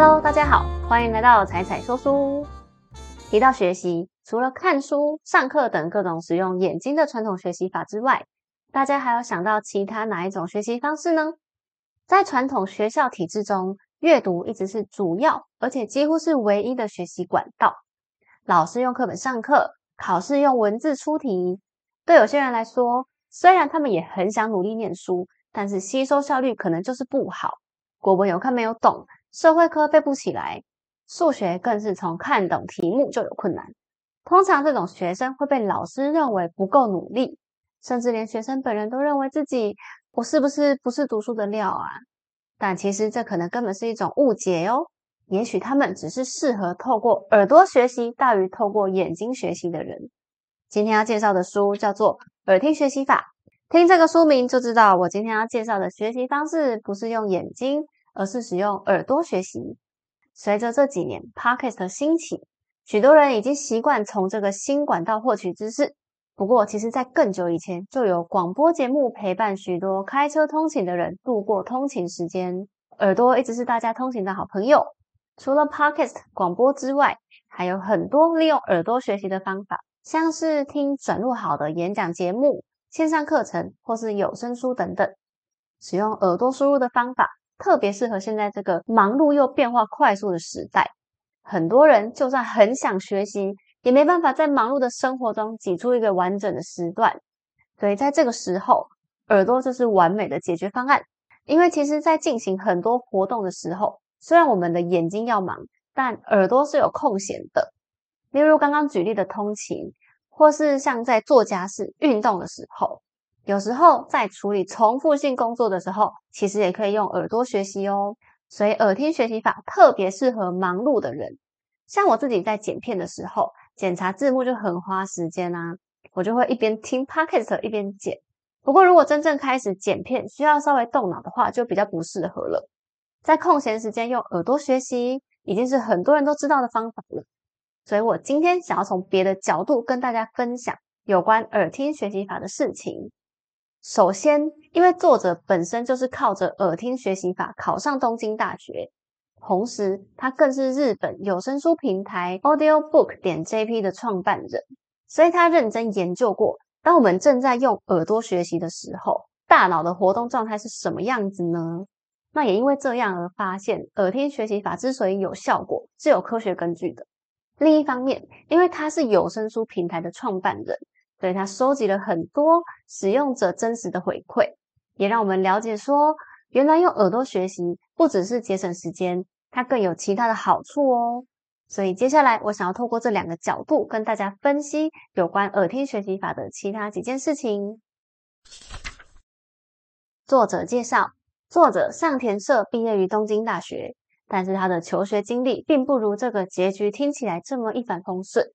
Hello，大家好，欢迎来到彩彩说书。提到学习，除了看书、上课等各种使用眼睛的传统学习法之外，大家还有想到其他哪一种学习方式呢？在传统学校体制中，阅读一直是主要，而且几乎是唯一的学习管道。老师用课本上课，考试用文字出题。对有些人来说，虽然他们也很想努力念书，但是吸收效率可能就是不好。国文有看没有懂，社会科背不起来，数学更是从看懂题目就有困难。通常这种学生会被老师认为不够努力，甚至连学生本人都认为自己我是不是不是读书的料啊？但其实这可能根本是一种误解哦。也许他们只是适合透过耳朵学习大于透过眼睛学习的人。今天要介绍的书叫做《耳听学习法》，听这个书名就知道，我今天要介绍的学习方式不是用眼睛，而是使用耳朵学习。随着这几年 Podcast 的兴起，许多人已经习惯从这个新管道获取知识。不过，其实在更久以前，就有广播节目陪伴许多开车通勤的人度过通勤时间。耳朵一直是大家通勤的好朋友。除了 Podcast 广播之外，还有很多利用耳朵学习的方法，像是听转录好的演讲节目、线上课程或是有声书等等。使用耳朵输入的方法，特别适合现在这个忙碌又变化快速的时代。很多人就算很想学习，也没办法在忙碌的生活中挤出一个完整的时段，所以在这个时候，耳朵就是完美的解决方案。因为其实，在进行很多活动的时候，虽然我们的眼睛要忙，但耳朵是有空闲的。例如刚刚举例的通勤，或是像在做家事、运动的时候，有时候在处理重复性工作的时候，其实也可以用耳朵学习哦。所以耳听学习法特别适合忙碌的人。像我自己在剪片的时候，检查字幕就很花时间啊，我就会一边听 podcast 一边剪。不过如果真正开始剪片需要稍微动脑的话，就比較不适合了。在空闲时间用耳朵学习，已经是很多人都知道的方法了。所以我今天想要从别的角度跟大家分享有关耳听学习法的事情。首先，因为作者本身就是靠着耳听学习法考上东京大学。同时，他更是日本有声书平台 Audiobook 点 JP 的创办人，所以他认真研究过，当我们正在用耳朵学习的时候，大脑的活动状态是什么样子呢？那也因为这样而发现，耳听学习法之所以有效果，是有科学根据的。另一方面，因为他是有声书平台的创办人，对他收集了很多使用者真实的回馈，也让我们了解说。原来用耳朵学习不只是节省时间，它更有其他的好处哦。所以接下来我想要透过这两个角度跟大家分析有关耳听学习法的其他几件事情。作者介绍：作者上田社毕业于东京大学，但是他的求学经历并不如这个结局听起来这么一帆风顺。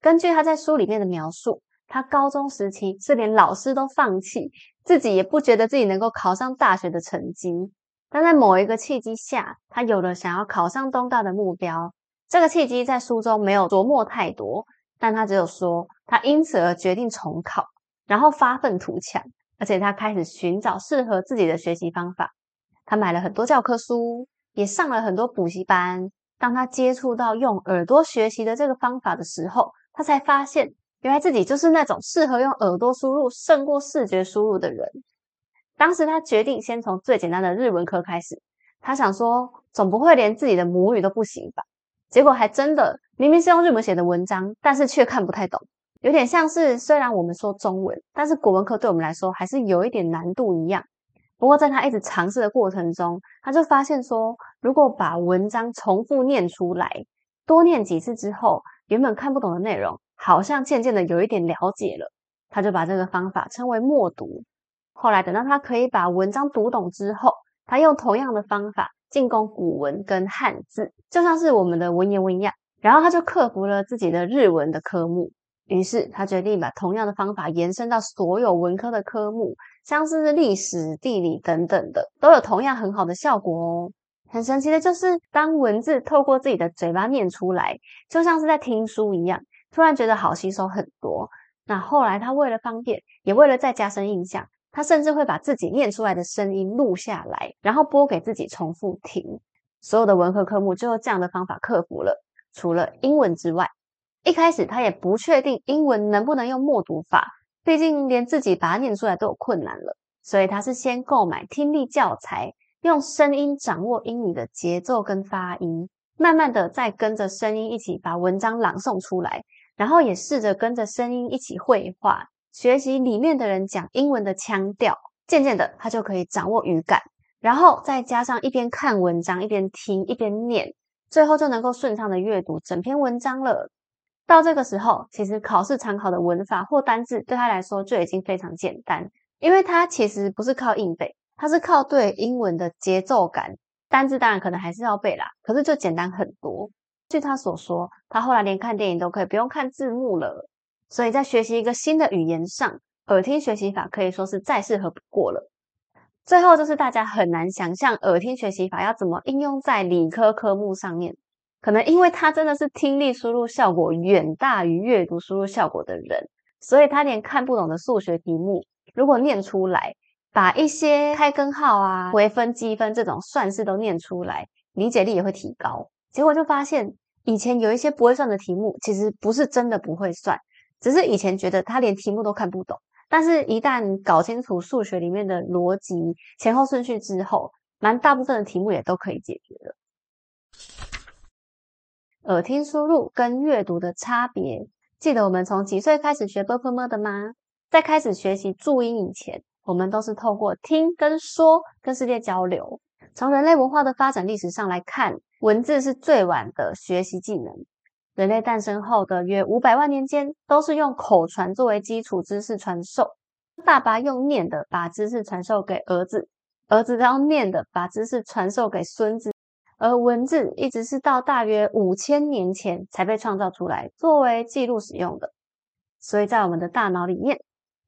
根据他在书里面的描述。他高中时期是连老师都放弃，自己也不觉得自己能够考上大学的成绩。但在某一个契机下，他有了想要考上东大的目标。这个契机在书中没有琢磨太多，但他只有说他因此而决定重考，然后发愤图强，而且他开始寻找适合自己的学习方法。他买了很多教科书，也上了很多补习班。当他接触到用耳朵学习的这个方法的时候，他才发现。原来自己就是那种适合用耳朵输入胜过视觉输入的人。当时他决定先从最简单的日文科开始。他想说，总不会连自己的母语都不行吧？结果还真的，明明是用日文写的文章，但是却看不太懂，有点像是虽然我们说中文，但是国文科对我们来说还是有一点难度一样。不过在他一直尝试的过程中，他就发现说，如果把文章重复念出来，多念几次之后，原本看不懂的内容。好像渐渐的有一点了解了，他就把这个方法称为默读。后来等到他可以把文章读懂之后，他用同样的方法进攻古文跟汉字，就像是我们的文言文一样。然后他就克服了自己的日文的科目，于是他决定把同样的方法延伸到所有文科的科目，像是历史、地理等等的，都有同样很好的效果哦。很神奇的就是，当文字透过自己的嘴巴念出来，就像是在听书一样。突然觉得好吸收很多。那后来他为了方便，也为了再加深印象，他甚至会把自己念出来的声音录下来，然后播给自己重复听。所有的文科科目就用这样的方法克服了。除了英文之外，一开始他也不确定英文能不能用默读法，毕竟连自己把它念出来都有困难了。所以他是先购买听力教材，用声音掌握英语的节奏跟发音，慢慢的再跟着声音一起把文章朗诵出来，然后也试着跟着声音一起绘画，学习里面的人讲英文的腔调。渐渐的，他就可以掌握语感，然后再加上一边看文章一边听一边念，最后就能够顺畅的阅读整篇文章了。到这个时候，其实考试常考的文法或单字对他来说就已经非常简单，因为他其实不是靠硬背，他是靠对英文的节奏感。单字当然可能还是要背啦，可是就简单很多。据他所说，他后来连看电影都可以不用看字幕了。所以在学习一个新的语言上。耳听学习法可以说是再适合不过了。最后就是大家很难想象耳听学习法要怎么应用在理科科目上面，可能因为他真的是听力输入效果远大于阅读输入效果的人，所以他连看不懂的数学题目，如果念出来，把一些开根号啊、微分、积分这种算式都念出来，理解力也会提高。结果就发现，以前有一些不会算的题目，其实不是真的不会算，只是以前觉得他连题目都看不懂。但是，一旦搞清楚数学里面的逻辑、前后顺序之后，蛮大部分的题目也都可以解决了。耳听输入跟阅读的差别，记得我们从几岁开始学 b p m 的吗？在开始学习注音以前，我们都是透过听跟说跟世界交流。从人类文化的发展历史上来看，文字是最晚的学习技能。人类诞生后的约五百万年间，都是用口传作为基础知识传授。爸爸用念的把知识传授给儿子，儿子用念的把知识传授给孙子。而文字一直是到大约五千年前才被创造出来，作为记录使用的。所以在我们的大脑里面，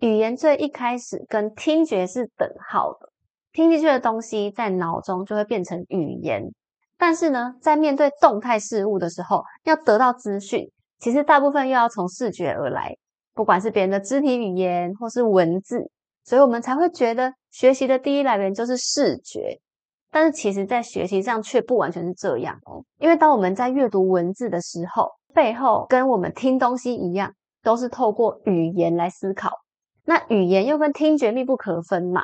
语言最一开始跟听觉是等号的，听进去的东西在脑中就会变成语言。但是呢，在面对动态事物的时候，要得到资讯，其实大部分又要从视觉而来，不管是别人的肢体语言或是文字，所以我们才会觉得学习的第一来源就是视觉。但是其实，在学习上却不完全是这样哦，因为当我们在阅读文字的时候，背后跟我们听东西一样，都是透过语言来思考，那语言又跟听觉密不可分嘛。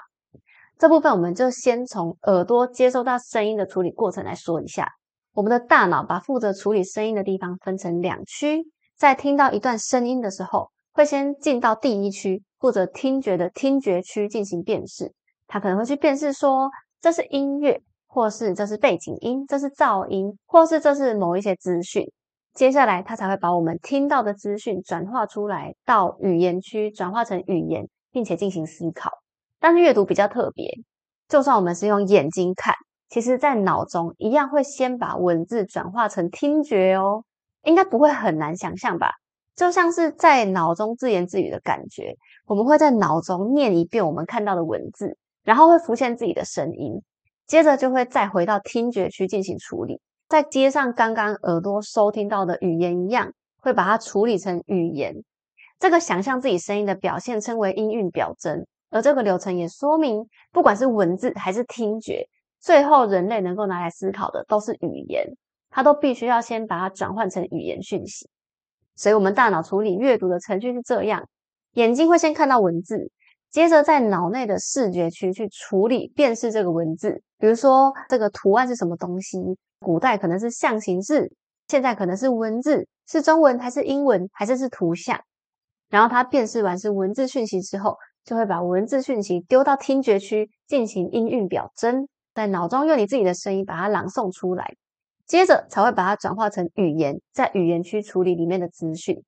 这部分我们就先从耳朵接收到声音的处理过程来说一下。我们的大脑把负责处理声音的地方分成两区，在听到一段声音的时候，会先进到第一区，负责听觉的听觉区进行辨识。它可能会去辨识说这是音乐，或是这是背景音，这是噪音，或是这是某一些资讯。接下来，它才会把我们听到的资讯转化出来，到语言区转化成语言，并且进行思考。但是阅读比较特别，就算我们是用眼睛看，其实在脑中一样会先把文字转化成听觉哦，应该不会很难想象吧？就像是在脑中自言自语的感觉，我们会在脑中念一遍我们看到的文字，然后会浮现自己的声音，接着就会再回到听觉区进行处理，再接上刚刚耳朵收听到的语言一样，会把它处理成语言。这个想象自己声音的表现称为音韵表征。而这个流程也说明，不管是文字还是听觉，最后人类能够拿来思考的都是语言，它都必须要先把它转换成语言讯息。所以，我们大脑处理阅读的程序是这样：眼睛会先看到文字，接着在脑内的视觉区去处理辨识这个文字。比如说，这个图案是什么东西？古代可能是象形字，现在可能是文字，是中文还是英文，还是是图像？然后它辨识完是文字讯息之后。就会把文字讯息丢到听觉区进行音韵表征，在脑中用你自己的声音把它朗诵出来，接着才会把它转化成语言，在语言区处理里面的资讯。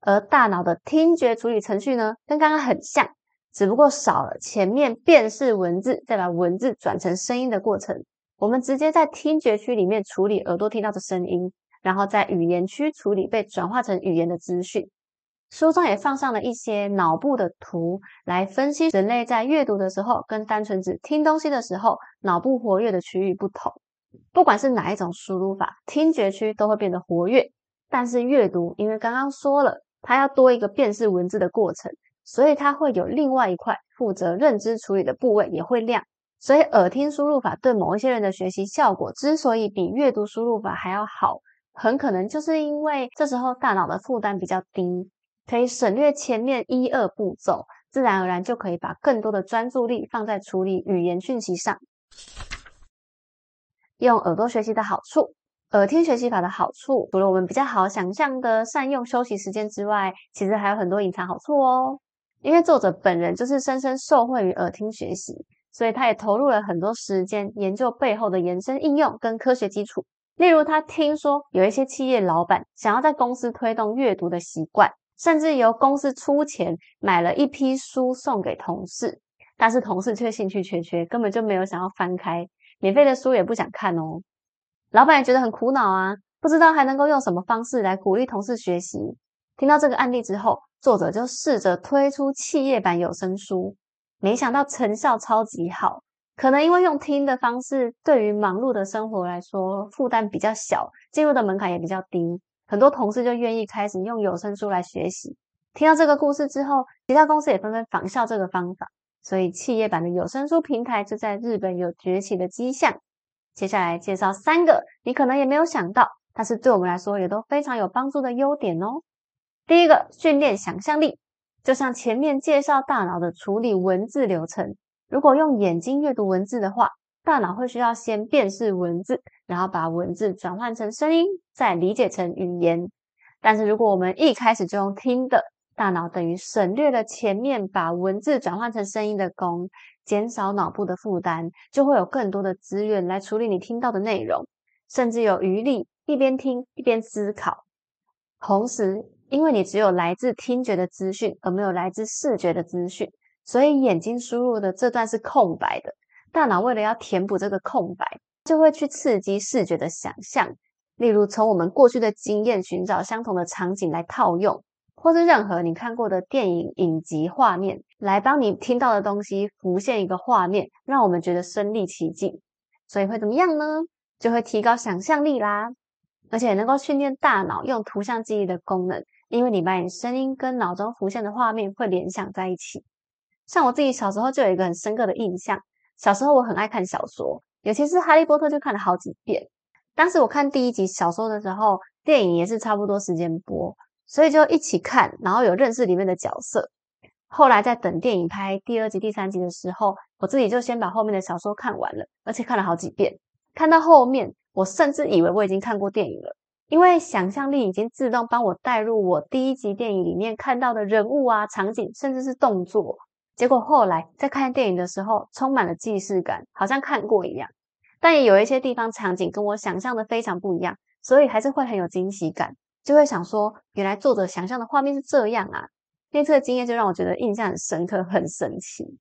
而大脑的听觉处理程序呢，跟刚刚很像，只不过少了前面辨识文字再把文字转成声音的过程。我们直接在听觉区里面处理耳朵听到的声音，然后在语言区处理被转化成语言的资讯。书中也放上了一些脑部的图，来分析人类在阅读的时候跟单纯只听东西的时候，脑部活跃的区域不同。不管是哪一种输入法，听觉区都会变得活跃。但是阅读，因为刚刚说了，它要多一个辨识文字的过程，所以它会有另外一块负责认知处理的部位也会亮。所以耳听输入法对某一些人的学习效果之所以比阅读输入法还要好，很可能就是因为这时候大脑的负担比较低，可以省略前面一二步骤，自然而然就可以把更多的专注力放在处理语言讯息上。用耳朵学习的好处。耳听学习法的好处，除了我们比较好想象的善用休息时间之外，其实还有很多隐藏好处哦。因为作者本人就是深深受惠于耳听学习，所以他也投入了很多时间研究背后的延伸应用跟科学基础。例如，他听说有一些企业老板想要在公司推动阅读的习惯，甚至由公司出钱买了一批书送给同事，但是同事却兴趣缺缺，根本就没有想要翻开，免费的书也不想看哦。老板也觉得很苦恼啊，不知道还能够用什么方式来鼓励同事学习。听到这个案例之后，作者就试着推出企业版有声书，没想到成效超级好。可能因为用听的方式，对于忙碌的生活来说负担比较小，进入的门槛也比较低，很多同事就愿意开始用有声书来学习。听到这个故事之后，其他公司也纷纷仿效这个方法，所以企业版的有声书平台就在日本有崛起的迹象。接下来介绍三个你可能也没有想到，但是对我们来说也都非常有帮助的优点哦。第一个，训练想象力，就像前面介绍大脑的处理文字流程。如果用眼睛阅读文字的话，大脑会需要先辨识文字，然后把文字转换成声音，再理解成语言。但是如果我们一开始就用听的，大脑等于省略了前面把文字转换成声音的功。减少脑部的负担，就会有更多的资源来处理你听到的内容，甚至有余力一边听一边思考。同时，因为你只有来自听觉的资讯，而没有来自视觉的资讯，所以眼睛输入的这段是空白的。大脑为了要填补这个空白，就会去刺激视觉的想象，例如从我们过去的经验寻找相同的场景来套用。或是任何你看过的电影影集画面，来帮你听到的东西浮现一个画面，让我们觉得身临其境。所以会怎么样呢？就会提高想象力啦，而且能够训练大脑用图像记忆的功能，因为你把你声音跟脑中浮现的画面会联想在一起。像我自己小时候就有一个很深刻的印象，小时候我很爱看小说，尤其是《哈利波特》就看了好几遍。当时我看第一集小说的时候，电影也是差不多时间播。所以就一起看，然后有认识里面的角色。后来在等电影拍第二集、第三集的时候，我自己就先把后面的小说看完了，而且看了好几遍。看到后面，我甚至以为我已经看过电影了，因为想象力已经自动帮我带入我第一集电影里面看到的人物啊、场景，甚至是动作。结果后来在看电影的时候，充满了既视感，好像看过一样。但也有一些地方场景跟我想象的非常不一样，所以还是会很有惊喜感。就会想说，原来作者想象的画面是这样啊！那次的经验就让我觉得印象很深刻，很神奇。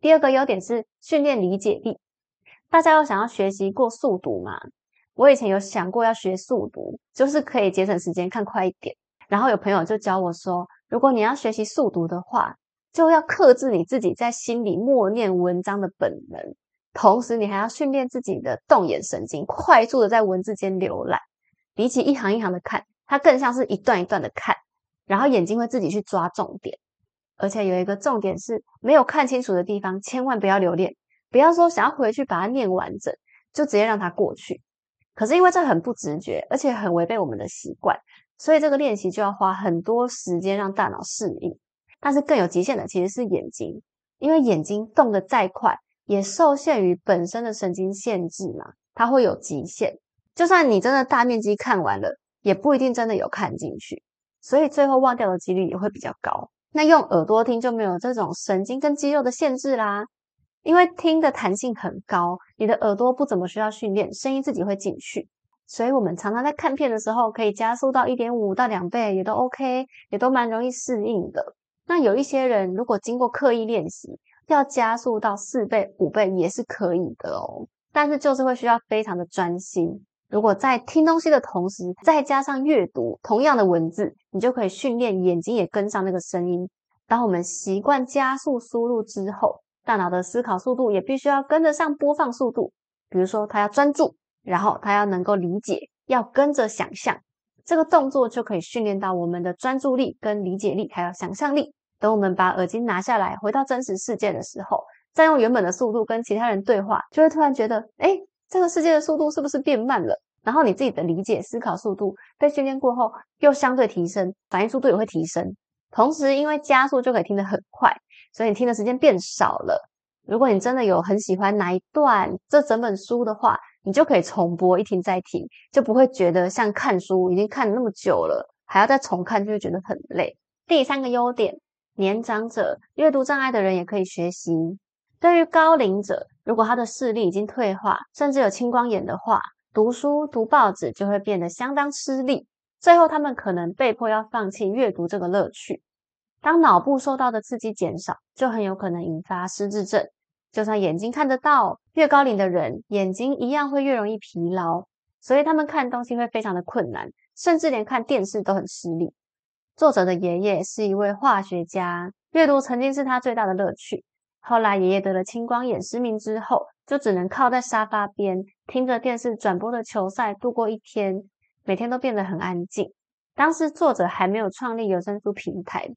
第二个优点是训练理解力。大家有想要学习过速读吗？我以前有想过要学速读，就是可以节省时间看快一点。然后有朋友就教我说，如果你要学习速读的话，就要克制你自己在心里默念文章的本能，同时你还要训练自己的动眼神经，快速的在文字间浏览，比起一行一行的看。它更像是一段一段的看，然后眼睛会自己去抓重点，而且有一个重点是没有看清楚的地方，千万不要留恋，不要说想要回去把它念完整，就直接让它过去。可是因为这很不直觉，而且很违背我们的习惯，所以这个练习就要花很多时间让大脑适应。但是更有极限的其实是眼睛，因为眼睛动得再快，也受限于本身的神经限制嘛，它会有极限。就算你真的大面积看完了。也不一定真的有看进去，所以最后忘掉的几率也会比较高。那用耳朵听就没有这种神经跟肌肉的限制啦，因为听的弹性很高，你的耳朵不怎么需要训练，声音自己会进去。所以我们常常在看片的时候，可以加速到一点五到两倍，也都 OK，也都蛮容易适应的。那有一些人如果经过刻意练习，要加速到四倍、五倍也是可以的哦，但是就是会需要非常的专心。如果在听东西的同时，再加上阅读同样的文字，你就可以训练眼睛也跟上那个声音。当我们习惯加速输入之后，大脑的思考速度也必须要跟得上播放速度。比如说，他要专注，然后他要能够理解，要跟着想象，这个动作就可以训练到我们的专注力、跟理解力，还有想象力。等我们把耳机拿下来，回到真实世界的时候，再用原本的速度跟其他人对话，就会突然觉得，哎，这个世界的速度是不是变慢了？然后你自己的理解、思考速度被训练过后，又相对提升，反应速度也会提升。同时，因为加速就可以听得很快，所以你听的时间变少了。如果你真的有很喜欢哪一段这整本书的话，你就可以重播一听再听，就不会觉得像看书已经看了那么久了，还要再重看，就会觉得很累。第三个优点，年长者、阅读障碍的人也可以学习。对于高龄者，如果他的视力已经退化，甚至有青光眼的话，读书读报纸就会变得相当吃力，最后他们可能被迫要放弃阅读这个乐趣。当脑部受到的刺激减少，就很有可能引发失智症。就算眼睛看得到，越高龄的人眼睛一样会越容易疲劳，所以他们看东西会非常的困难，甚至连看电视都很吃力。作者的爷爷是一位化学家，阅读曾经是他最大的乐趣。后来爷爷得了青光眼失明之后，就只能靠在沙发边听着电视转播的球赛度过一天，每天都变得很安静。当时作者还没有创立有声书平台。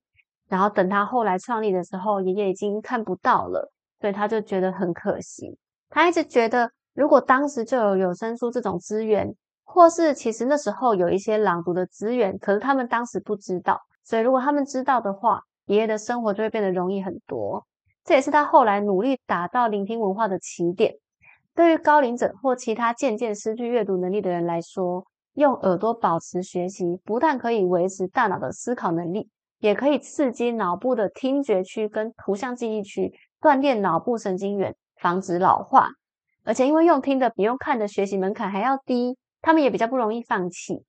然后等他后来创立的时候，爷爷已经看不到了，所以他就觉得很可惜。他一直觉得，如果当时就有有声书这种资源，或是其实那时候有一些朗读的资源，可是他们当时不知道。所以如果他们知道的话，爷爷的生活就会变得容易很多。这也是他后来努力达到聆听文化的起点。对于高龄者或其他渐渐失去阅读能力的人来说，用耳朵保持学习，不但可以维持大脑的思考能力。也可以刺激脑部的听觉区跟图像记忆区，锻炼脑部神经元，防止老化。而且因为用听的比用看的学习门槛还要低，他们也比较不容易放弃。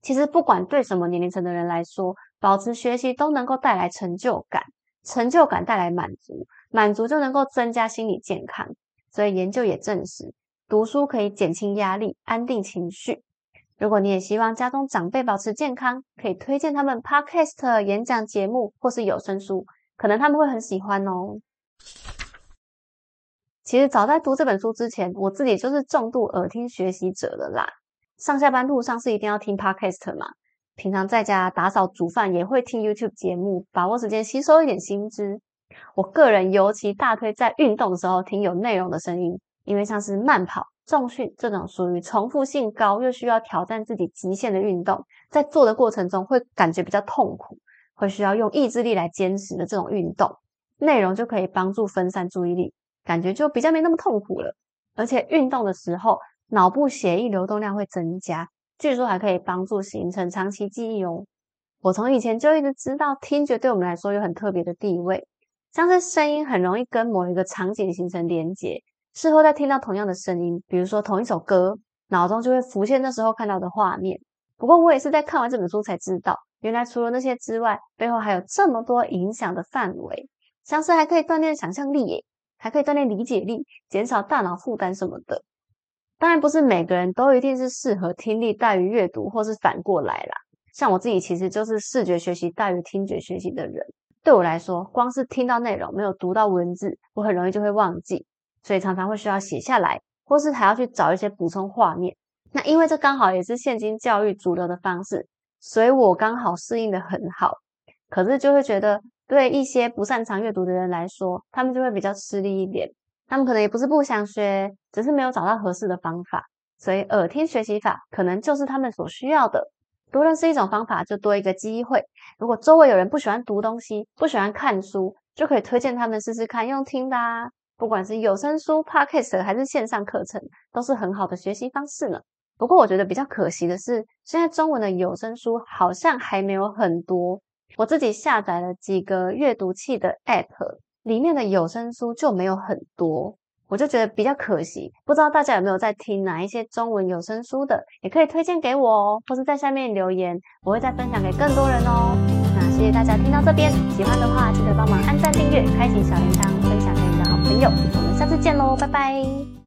其实不管对什么年龄层的人来说，保持学习都能够带来成就感，成就感带来满足，满足就能够增加心理健康。所以研究也证实，读书可以减轻压力，安定情绪。如果你也希望家中长辈保持健康，可以推荐他们 podcast 演讲节目或是有声书，可能他们会很喜欢哦。其实早在读这本书之前，我自己就是重度耳听学习者了啦。上下班路上是一定要听 podcast 嘛，平常在家打扫煮饭也会听 YouTube 节目，把握时间吸收一点新知。我个人尤其大推在运动的时候听有内容的声音，因为像是慢跑。重训这种属于重复性高又需要挑战自己极限的运动，在做的过程中会感觉比较痛苦，会需要用意志力来坚持的这种运动，内容就可以帮助分散注意力，感觉就比较没那么痛苦了。而且运动的时候，脑部血液流动量会增加，据说还可以帮助形成长期记忆哦。我从以前就一直知道，听觉对我们来说有很特别的地位，像是声音很容易跟某一个场景形成连结。事后再听到同样的声音，比如说同一首歌，脑中就会浮现那时候看到的画面。不过我也是在看完这本书才知道，原来除了那些之外，背后还有这么多影响的范围，像是还可以锻炼想象力耶，还可以锻炼理解力，减少大脑负担什么的。当然不是每个人都一定是适合听力大于阅读，或是反过来啦。像我自己其实就是视觉学习大于听觉学习的人。对我来说，光是听到内容没有读到文字，我很容易就会忘记。所以常常会需要写下来，或是还要去找一些补充画面。那因为这刚好也是现今教育主流的方式，所以我刚好适应的很好。可是就会觉得，对一些不擅长阅读的人来说，他们就会比较吃力一点。他们可能也不是不想学，只是没有找到合适的方法。所以耳听学习法可能就是他们所需要的。多认识一种方法，就多一个机会。如果周围有人不喜欢读东西，不喜欢看书，就可以推荐他们试试看用听的啊。不管是有声书、podcast 还是线上课程，都是很好的学习方式呢。不过我觉得比较可惜的是，现在中文的有声书好像还没有很多。我自己下载了几个阅读器的 app，里面的有声书就没有很多，我就觉得比较可惜。不知道大家有没有在听哪一些中文有声书的，也可以推荐给我哦，或是在下面留言，我会再分享给更多人哦。那谢谢大家听到这边，喜欢的话记得帮忙按赞、订阅、开启小铃铛、分享给你的好。朋友，我们下次见喽，拜拜。